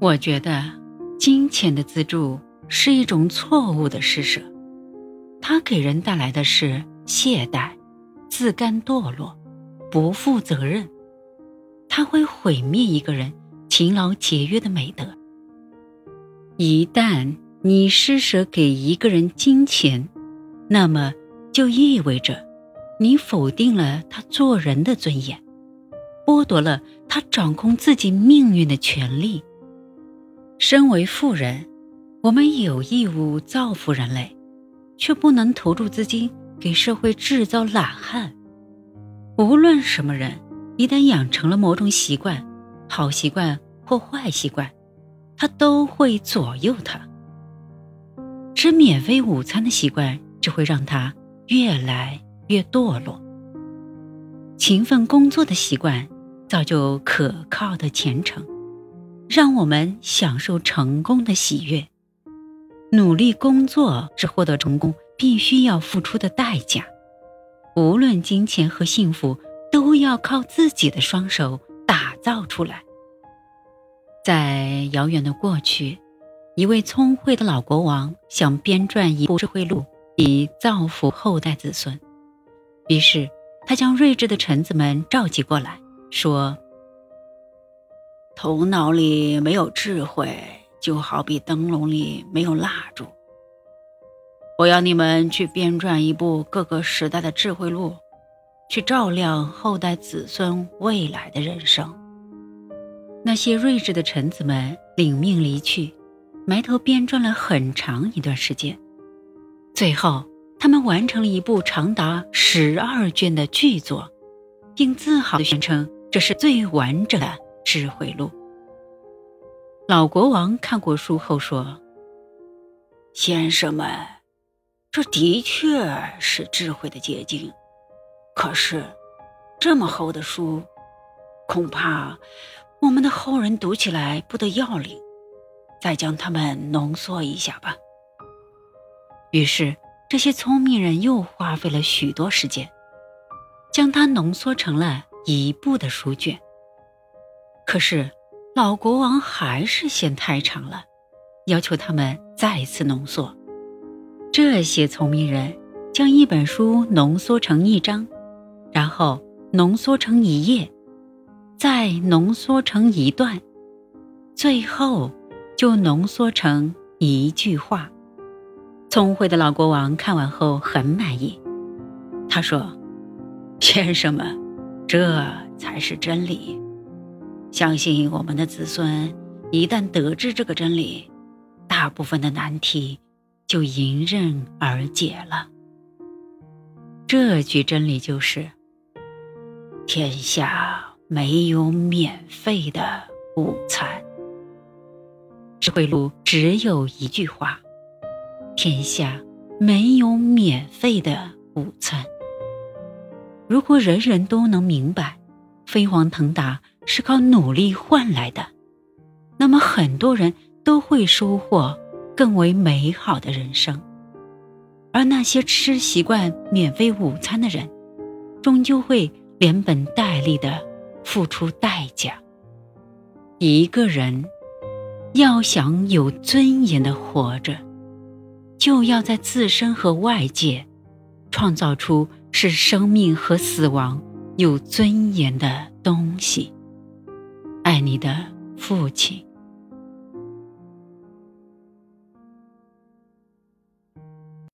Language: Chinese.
我觉得金钱的资助是一种错误的施舍，它给人带来的是懈怠、自甘堕落、不负责任，它会毁灭一个人勤劳节约的美德。一旦你施舍给一个人金钱，那么就意味着你否定了他做人的尊严，剥夺了他掌控自己命运的权利。身为富人，我们有义务造福人类，却不能投注资金给社会制造懒汉。无论什么人，一旦养成了某种习惯，好习惯或坏习惯，他都会左右他。吃免费午餐的习惯只会让他越来越堕落。勤奋工作的习惯造就可靠的前程。让我们享受成功的喜悦。努力工作是获得成功必须要付出的代价。无论金钱和幸福，都要靠自己的双手打造出来。在遥远的过去，一位聪慧的老国王想编撰一部智慧录，以造福后代子孙。于是，他将睿智的臣子们召集过来，说。头脑里没有智慧，就好比灯笼里没有蜡烛。我要你们去编撰一部各个时代的智慧录，去照亮后代子孙未来的人生。那些睿智的臣子们领命离去，埋头编撰了很长一段时间。最后，他们完成了一部长达十二卷的巨作，并自豪地宣称这是最完整的。智慧录。老国王看过书后说：“先生们，这的确是智慧的结晶。可是，这么厚的书，恐怕我们的后人读起来不得要领。再将它们浓缩一下吧。”于是，这些聪明人又花费了许多时间，将它浓缩成了一部的书卷。可是，老国王还是嫌太长了，要求他们再次浓缩。这些聪明人将一本书浓缩成一章，然后浓缩成一页，再浓缩成一段，最后就浓缩成一句话。聪慧的老国王看完后很满意，他说：“ 先生们，这才是真理。”相信我们的子孙一旦得知这个真理，大部分的难题就迎刃而解了。这句真理就是：天下没有免费的午餐。智慧录只有一句话：天下没有免费的午餐。如果人人都能明白，飞黄腾达。是靠努力换来的，那么很多人都会收获更为美好的人生，而那些吃习惯免费午餐的人，终究会连本带利的付出代价。一个人要想有尊严的活着，就要在自身和外界创造出使生命和死亡有尊严的东西。爱你的父亲。